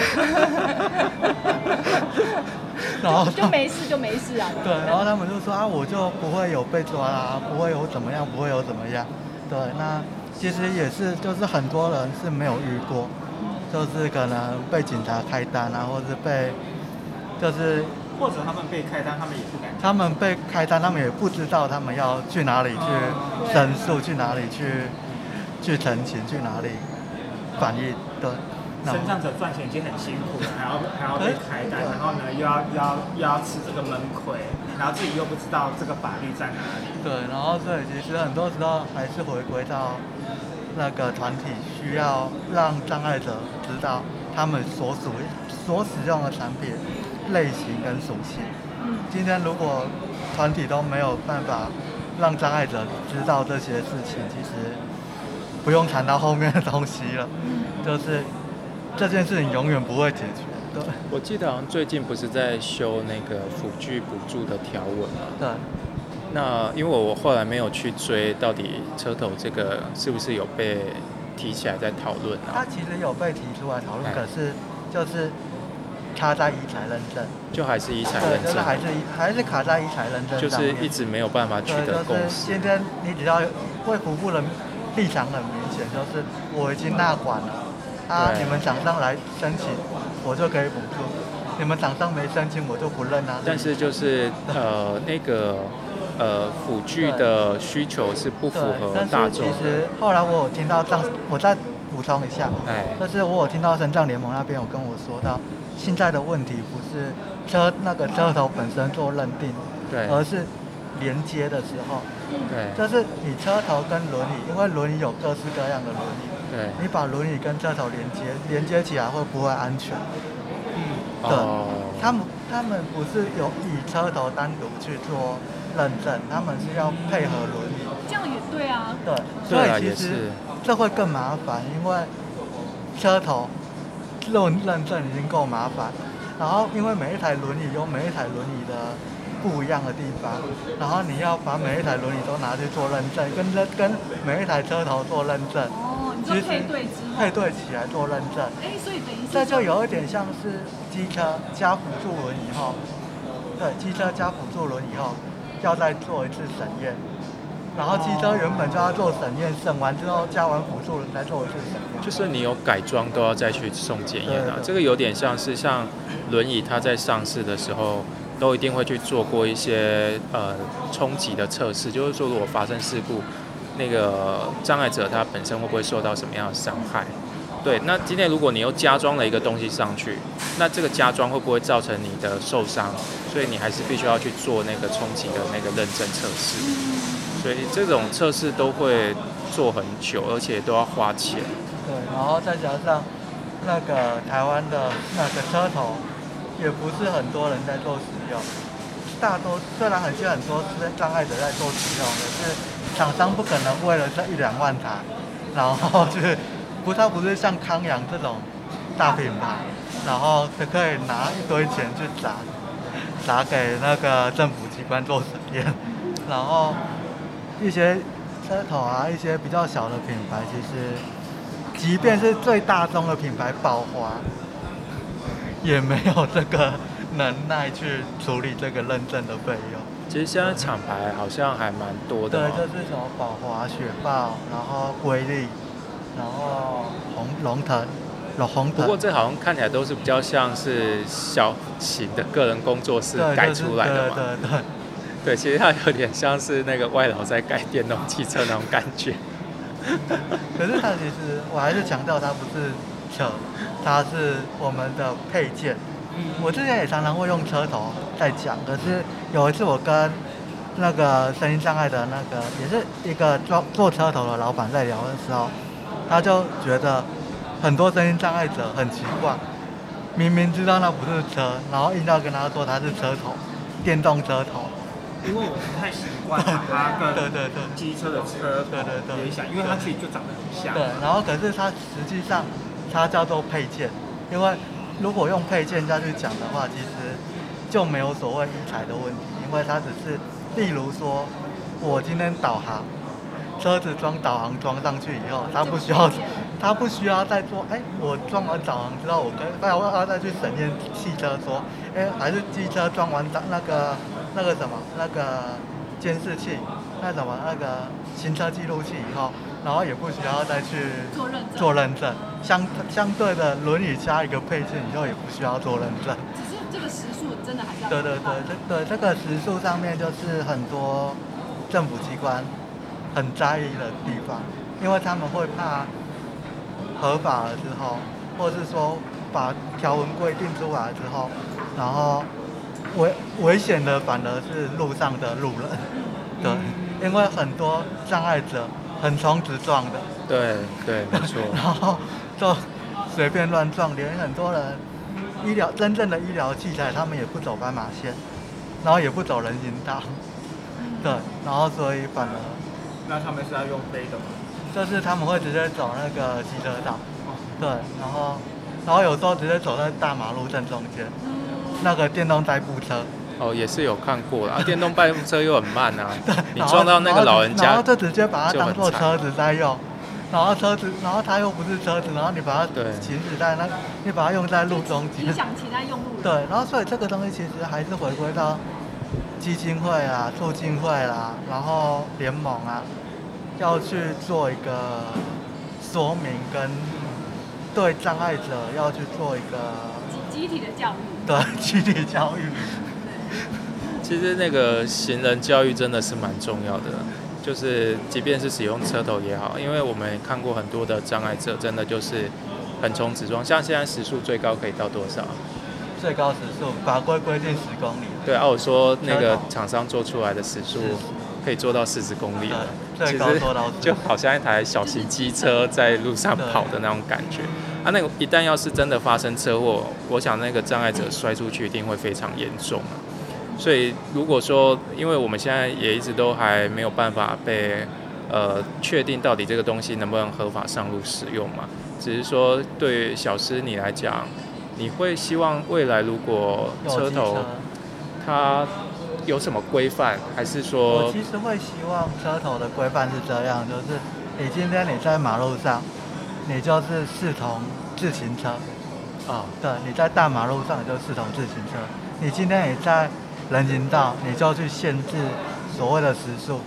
Speaker 4: 然后
Speaker 2: 就没事就没事啊。
Speaker 4: 对，然后他们就说啊，我就不会有被抓啦，不会有怎么样，不会有怎么样。对，那其实也是，就是很多人是没有遇过，就是可能被警察开单啊，或是被，就是
Speaker 1: 或者他们被开单，他们也不敢。
Speaker 4: 他们被开单，他们也不知道他们要去哪里去申诉，去哪里去去澄清，去哪里反映。对，
Speaker 1: 身障者赚钱已经很辛苦了，还要还要被开单，然后呢又要又要又要吃这个闷亏，然后自己又不知道这个法律在哪里。
Speaker 4: 对，然后所以其实很多时候还是回归到那个团体需要让障碍者知道他们所属所使用的产品类型跟属性。
Speaker 2: 嗯，
Speaker 4: 今天如果团体都没有办法让障碍者知道这些事情，其实不用谈到后面的东西了，就是这件事情永远不会解决。对
Speaker 3: 我记得好像最近不是在修那个辅具补助的条文嘛？
Speaker 4: 对，
Speaker 3: 那因为我后来没有去追到底车头这个是不是有被提起来在讨论啊？
Speaker 4: 他其实有被提出来讨论，
Speaker 3: 哎
Speaker 4: 可是就是卡在遗产认证。
Speaker 3: 就还是一财
Speaker 4: 对，
Speaker 3: 认证，
Speaker 4: 就是还是一还是卡在一财认证
Speaker 3: 就是一直没有办法取
Speaker 4: 对，
Speaker 3: 得共
Speaker 4: 就是
Speaker 3: 识。
Speaker 4: 今天你只要卫福部的立场很明显，就是我已经纳管了，啊，你们厂商来申请，我就可以补助；你们厂商没申请，我就不认啊。
Speaker 3: 但是就是呃那个呃辅具的需求是不符
Speaker 4: 对，
Speaker 3: 合
Speaker 4: 但是其
Speaker 3: 大众的，
Speaker 4: 实后来我有听到上，我再补充一下，
Speaker 3: 哎，
Speaker 4: 就是我有听到深藏联盟那边有跟我说到，现在的问题不是车那个车头本身做认定，
Speaker 3: 对
Speaker 4: 而是连接的时候。
Speaker 3: 对
Speaker 4: 就是你车头跟轮椅，因为轮椅有各式各样的轮椅，
Speaker 3: 对，
Speaker 4: 你把轮椅跟车头连接，连接起来会不会安全？对
Speaker 3: 哦，
Speaker 4: 他们他们不是有以车头单独去做认证，他们是要配合轮椅。
Speaker 2: 这样也对啊。
Speaker 4: 对，所以其实这会更麻烦，因为车头认认证已经够麻烦，然后因为每一台轮椅有每一台轮椅的不一样的地方，然后你要把每一台轮椅都拿去做认证，跟这跟每一台车头做认证，
Speaker 2: 哦，你说
Speaker 4: 其实
Speaker 2: 配对
Speaker 4: 配对起来做认证，
Speaker 2: 哎，所以等于是
Speaker 4: 这就有一点像是机车加辅助轮以后，对，机车加辅助轮以后要再做一次审验，然后汽车原本就要做审验，审完之后加完辅助轮再做一次审验。
Speaker 3: 就是你有改装都要再去送检验啊这个有点像是像轮椅它在上市的时候。都一定会去做过一些呃冲击的测试，就是说如果发生事故，那个障碍者他本身会不会受到什么样的伤害？对，那今天如果你又加装了一个东西上去，那这个加装会不会造成你的受伤？所以你还是必须要去做那个冲击的那个认证测试。所以这种测试都会做很久，而且都要花钱。
Speaker 4: 对，然后再加上那个台湾的那个车头，也不是很多人在做使用。大多虽然很些很多是障碍者在做使用，可是厂商不可能为了这一两万台，然后去不，它不是像康阳这种大品牌，然后就可以拿一堆钱去砸，砸给那个政府机关做实验，然后一些车头啊，一些比较小的品牌，其实即便是最大宗的品牌宝华，也没有这个能耐去处理这个认证的费用。
Speaker 3: 其实现在厂牌好像还蛮多的、
Speaker 4: 对，
Speaker 3: 哦，
Speaker 4: 就是什么宝华、雪豹，然后瑰丽，然后红龙腾、龙红腾。
Speaker 3: 不过这好像看起来都是比较像是小型的个人工作室改出来的嘛。
Speaker 4: 对对对。
Speaker 3: 对，其实它有点像是那个外劳在盖电动汽车那种感觉。
Speaker 4: 可是它其实我还是强调它不是车，它是我们的配件。我之前也常常会用车头在讲，可是有一次我跟那个声音障碍的那个也是一个做做车头的老板在聊的时候，他就觉得很多声音障碍者很奇怪，明明知道那不是车，然后硬要跟他说他是车头，电动车头。
Speaker 1: 因为我不太习惯把它跟
Speaker 4: 对对对。
Speaker 1: 机车的车
Speaker 4: 对对对
Speaker 1: 联想，因为它其实就长得很像。
Speaker 4: 对，然后可是它实际上它叫做配件，因为如果用配件再去讲的话，其实就没有所谓一材的问题，因为它只是，例如说，我今天导航，车子装导航装上去以后，它不需要，它不需要再做，哎，我装完导航之后，我跟，那我要再去审验汽车说，哎，还是机车装完导那个那个什么那个监视器，那什么那个行车记录器以后，然后也不需要再去
Speaker 2: 做认证
Speaker 4: 做认证。相相对的，轮椅加一个配件以后也不需要做认证。
Speaker 2: 只是这个时速真的还是要
Speaker 4: 对对对，这对这个时速上面就是很多政府机关很在意的地方，因为他们会怕合法了之后，或是说把条文规定出来之后，然后危危险的反而是路上的路人，对，因为很多障碍者横冲直撞的，
Speaker 3: 对对，没 错。
Speaker 4: 然后就随便乱撞，连很多人医疗真正的医疗器材他们也不走斑马线，然后也不走人行道，对，然后所以反而
Speaker 1: 那他们是要用飞的吗？
Speaker 4: 就是他们会直接走那个机车道，对，然后然后有时候直接走在大马路正中间，那个电动代步车，
Speaker 3: 哦，也是有看过啦，啊，电动代步车又很慢啊，你撞到那个老人家
Speaker 4: 然后，就直接把它当做车子在用，然后车子，然后它又不是车子，然后你把它
Speaker 3: 对。
Speaker 4: 行驶在那，你把它用在路中间。
Speaker 2: 影，响其他用路人。
Speaker 4: 对，然后所以这个东西其实还是回归到基金会啊、促进会啦，然后联盟啊，要去做一个说明跟对障碍者要去做一个
Speaker 2: 集体的教育。
Speaker 4: 对距离教育。
Speaker 3: 其实那个行人教育真的是蛮重要的，就是即便是使用车头也好，因为我们看过很多的障碍者，真的就是横冲直撞，像现在时速最高可以到多少？
Speaker 4: 最高时速法规规定十公里，
Speaker 3: 对，啊，我说那个厂商做出来的时速可以做到四十公里了，
Speaker 4: 最
Speaker 3: 其实
Speaker 4: 高做到
Speaker 3: 就好像一台小型机车在路上跑的那种感觉。啊，那个一旦要是真的发生车祸，我想那个障碍者摔出去一定会非常严重啊。所以如果说，因为我们现在也一直都还没有办法被呃确定到底这个东西能不能合法上路使用嘛，只是说对于小师你来讲，你会希望未来如果车头它有什么规范，还是说
Speaker 4: 我
Speaker 3: 说
Speaker 4: 其实会希望车头的规范是这样，就是你今天你在马路上，你就是视同自行车，
Speaker 3: 哦？
Speaker 4: 对，你在大马路上你就视同自行车，你今天也在人行道，你就去限制所谓的时速，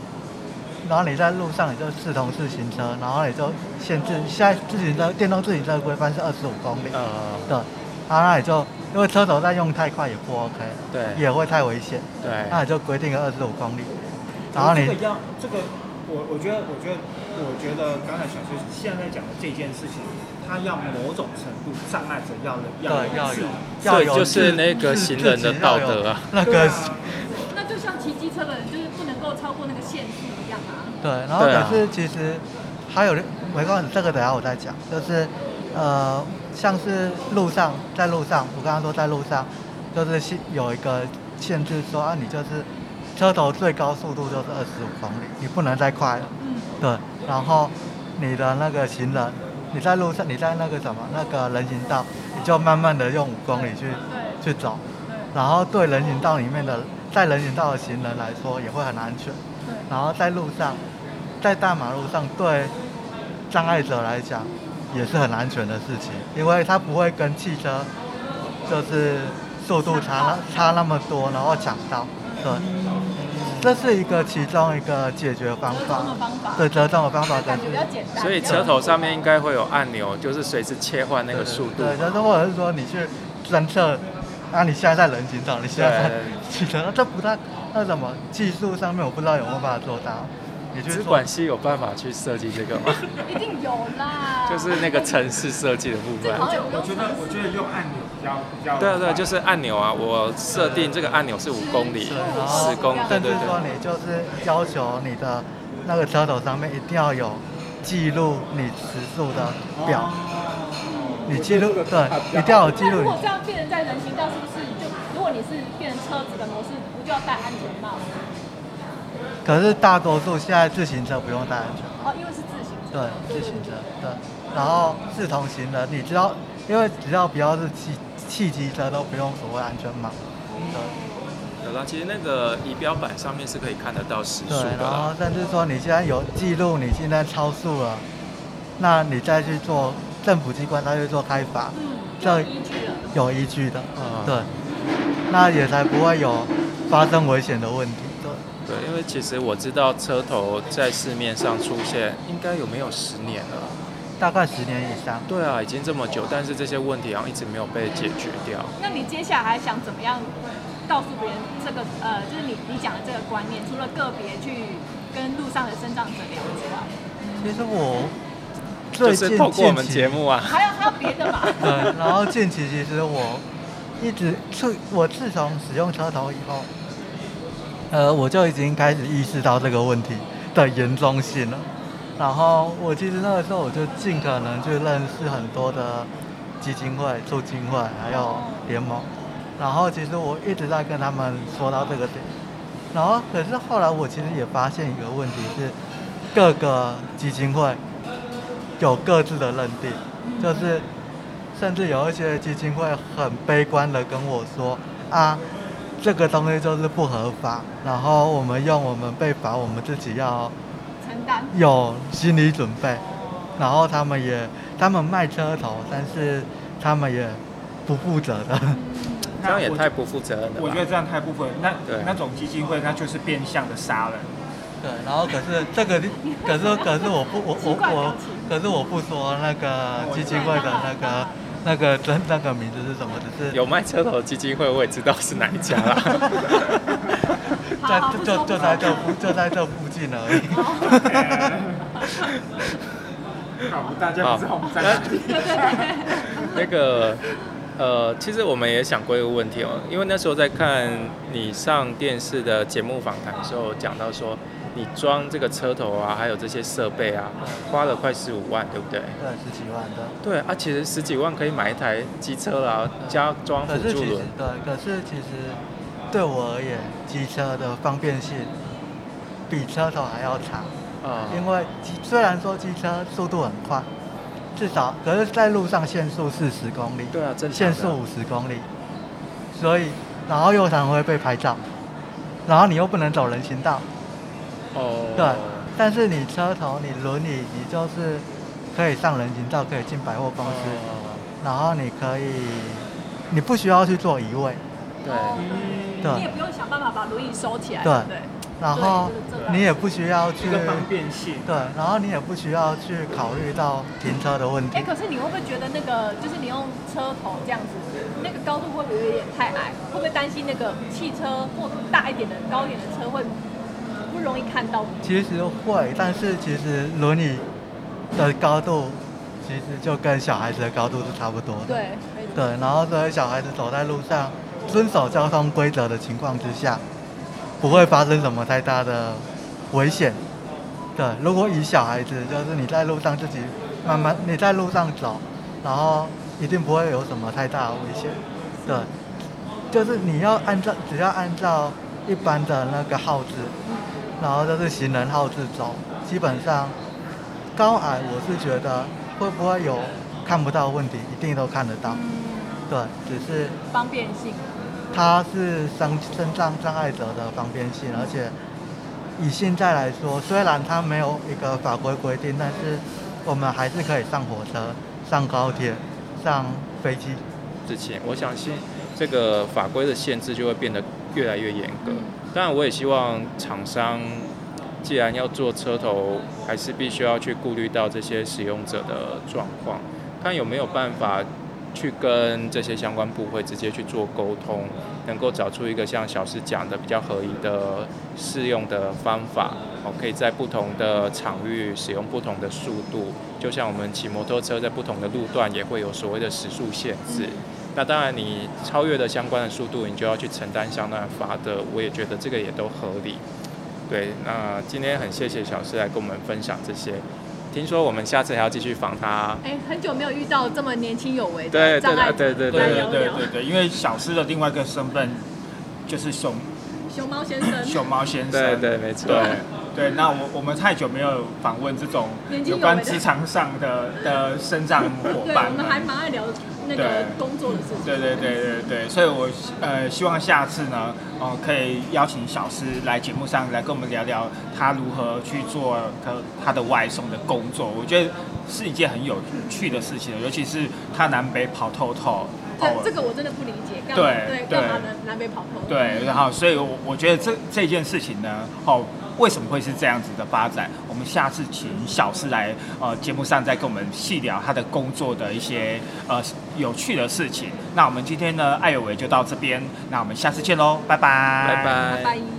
Speaker 4: 然后你在路上你就视同自行车，然后你就限制，现在自行车电动自行车的规范是二十五公里，
Speaker 3: 呃，
Speaker 4: 对，然后那你就因为车头在用太快也不 OK，
Speaker 3: 对。
Speaker 4: 也会太危险，
Speaker 3: 对，
Speaker 4: 那你就规定个二十五公里，然后你
Speaker 1: 这个要这个，我我觉得，我觉得，我觉得刚才小师现在讲的这件事情，他要某种程度障碍者要要
Speaker 4: 对要有要有
Speaker 3: 就是那个行人的道
Speaker 4: 要有
Speaker 3: 德啊
Speaker 4: 那个
Speaker 2: 那就像骑机车的人，就是不能够超过那个限速一样啊。
Speaker 4: 对，然后可是其实还有没关系，这个等下我再讲，就是呃，像是路上在路上，我刚刚说在路上，就是限有一个限制说啊，你就是车头最高速度就是二十五公里，你不能再快了。
Speaker 2: 嗯，
Speaker 4: 对，然后你的那个行人，你在路上，你在那个什么那个人行道，你就慢慢的用五公里去去走，
Speaker 2: 对。
Speaker 4: 然后对人行道里面的在人行道的行人来说也会很安全。
Speaker 2: 对。
Speaker 4: 然后在路上，在大马路上对障碍者来讲也是很安全的事情，因为他不会跟汽车就是速度差那差那么多，然后抢道，对，这是一个其中一个解决方
Speaker 2: 折
Speaker 4: 法
Speaker 2: 中的方法，
Speaker 4: 对折中的方法，但
Speaker 2: 感觉比较简单。
Speaker 3: 所以车头上面应该会有按钮，就是随时切换那个速度
Speaker 4: 对，就是或者是说你去侦测，啊，你现在在人行道，你现在在
Speaker 3: 对
Speaker 4: 汽车，这不太那什么技术上面我不知道有没有办法做到，你
Speaker 3: 管系有办法去设计这个吗？
Speaker 2: 一定有啦。
Speaker 3: 就是那个城市设计的部分。
Speaker 2: 好像有
Speaker 1: 我觉得，我觉得用按钮比较比较
Speaker 3: 对啊对就是按钮啊，我设定这个按钮是五公里
Speaker 4: 对，然后
Speaker 3: 十公里，
Speaker 4: 甚至说。你就是要求你的那个车头上面一定要有记录你时速的表，你记录对，一定要有记录
Speaker 2: 如果这样变成在人行道，是不是就如果你是变成车子的模式，不就要戴安全帽？
Speaker 4: 可是大多数现在自行车不用戴安全帽，
Speaker 2: 哦，因为是自行车。
Speaker 4: 对，自行车对，然后是同行人，你知道，因为只要不要是汽汽机车都不用所谓安全帽，对。
Speaker 3: 有啦，其实那个仪表板上面是可以看得到时速
Speaker 4: 对，然后
Speaker 3: 啦。
Speaker 4: 甚至说你现在有记录你现在超速了，那你再去做政府机关再去做开罚，
Speaker 2: 嗯，
Speaker 4: 这
Speaker 2: 有依据了。
Speaker 4: 有依据的，
Speaker 3: 嗯
Speaker 4: 对，那也才不会有发生危险的问题。对，
Speaker 3: 对，因为其实我知道车头在市面上出现，应该有没有十年了？
Speaker 4: 大概十年以上。
Speaker 3: 对啊，已经这么久，但是这些问题好像一直没有被解决掉。
Speaker 2: 那你接下来还想怎么样告诉别人这个呃，就是你你讲的这个观念，除了个别去跟路上的生长者聊之外，
Speaker 4: 其实我
Speaker 3: 就是
Speaker 4: 最近
Speaker 3: 透过我们节目啊，
Speaker 2: 还有还有别的嘛？
Speaker 4: 对，然后近期其实我一直自我自从使用车头以后，呃，我就已经开始意识到这个问题的严重性了。然后我其实那个时候我就尽可能去认识很多的基金会、促进会还有联盟。然后其实我一直在跟他们说到这个点。然后可是后来我其实也发现一个问题是，各个基金会有各自的认定，就是甚至有一些基金会很悲观的跟我说啊，这个东西就是不合法，然后我们用我们被罚，我们自己要
Speaker 2: 承担。
Speaker 4: 有心理准备，然后他们也他们卖车头，但是他们也不负责的，
Speaker 3: 这样也
Speaker 1: 我
Speaker 3: 太不负责任了吧？
Speaker 1: 我觉得这样太不负。那
Speaker 3: 对
Speaker 1: 那种基金会，那就是变相的杀人。
Speaker 4: 对，然后可是这个，可是可是我不我我我，可是我不说那个基金会的那个那个真那个名字是什么，只是
Speaker 3: 有卖车头的基金会，我也知道是哪一家啦。
Speaker 4: 在就就就在这附就在这附近而已。
Speaker 1: 好，大家不知道我们在哪里。
Speaker 3: 那个呃，其实我们也想过一个问题哦，因为那时候在看你上电视的节目访谈的时候，讲到说你装这个车头啊，还有这些设备啊，花了快十五万，对不对？
Speaker 4: 对，十几万的。
Speaker 3: 对啊，其实十几万可以买一台机车啦，加装辅助轮。
Speaker 4: 对，可是其实对我而言，机车的方便性比车头还要差。
Speaker 3: 啊
Speaker 4: 因为虽然说机车速度很快，至少可是在路上限速四十公里，
Speaker 3: 对啊，正常的
Speaker 4: 限速五十公里，所以然后又常会被拍照，然后你又不能走人行道，
Speaker 3: 哦，
Speaker 4: 对。但是你车头、你轮椅，你就是可以上人行道，可以进百货公司，
Speaker 3: 哦
Speaker 4: 然后你可以，你不需要去做移位，
Speaker 3: 对，
Speaker 4: 对
Speaker 2: 你也不用想办法把轮椅收起来，
Speaker 4: 对
Speaker 2: 对不对？
Speaker 4: 然后你也不需要去
Speaker 1: 一个方便性。
Speaker 4: 对，然后你也不需要去考虑到停车的问题
Speaker 2: 哎，。可是你会不会觉得那个，就是你用车头这样子，那个高度会不会有点太矮？会不会担心那个汽车或大一点的、高一点的车会不容易看到？
Speaker 4: 其实会，但是其实轮椅的高度其实就跟小孩子的高度是差不多的。
Speaker 2: 对，
Speaker 4: 对，然后所以小孩子走在路上，遵守交通规则的情况之下，不会发生什么太大的危险。对，如果以小孩子，就是你在路上自己慢慢你在路上走，然后一定不会有什么太大的危险。对，就是你要按照只要按照一般的那个号志，然后就是行人号志走，基本上高矮我是觉得会不会有看不到问题，一定都看得到。对，只是
Speaker 2: 方便性。
Speaker 4: 它是身身障障碍者的方便性，而且以现在来说，虽然它没有一个法规规定，但是我们还是可以上火车、上高铁、上飞机。
Speaker 3: 之前，我相信这个法规的限制就会变得越来越严格。当然，我也希望厂商既然要做车头，还是必须要去顾虑到这些使用者的状况，看有没有办法去跟这些相关部会直接去做沟通，能够找出一个像小师讲的比较合宜的适用的方法。哦，可以在不同的场域使用不同的速度，就像我们骑摩托车在不同的路段也会有所谓的时速限制。那当然，你超越了相关的速度，你就要去承担相当的罚的。我也觉得这个也都合理。对，那今天很谢谢小师来跟我们分享这些。听说我们下次还要继续访他。
Speaker 2: 哎，很久没有遇到这么年轻有为
Speaker 3: 对对
Speaker 2: 的障碍
Speaker 3: 对对
Speaker 1: 对对
Speaker 2: 来聊聊
Speaker 1: 对对对，因为小师的另外一个身份就是熊
Speaker 2: 熊猫先生。
Speaker 1: 熊猫先生。
Speaker 3: 对对，没错。
Speaker 1: 对对，那我我们太久没有访问这种
Speaker 2: 有
Speaker 1: 关职场上的的生长 伙
Speaker 2: 对，
Speaker 1: 伴
Speaker 2: 我们还
Speaker 1: 们。
Speaker 2: 蛮爱聊那个工作的事情。
Speaker 1: 对对对对对，所以我呃希望下次呢，哦、可以邀请小师来节目上来跟我们聊聊他如何去做他他的外送的工作，我觉得是一件很有趣的事情，尤其是他南北跑透透。
Speaker 2: 这
Speaker 1: 哦
Speaker 2: 这个我真的不理解，干嘛
Speaker 1: 对
Speaker 2: 对干嘛
Speaker 1: 对
Speaker 2: 南南北跑透？
Speaker 1: 对，然后所以我，我觉得这这件事情呢，哦，为什么会是这样子的发展？我们下次请小师来呃节目上再跟我们细聊他的工作的一些呃有趣的事情。那我们今天呢，艾有为就到这边，那我们下次见喽，
Speaker 3: 拜拜
Speaker 2: 拜拜。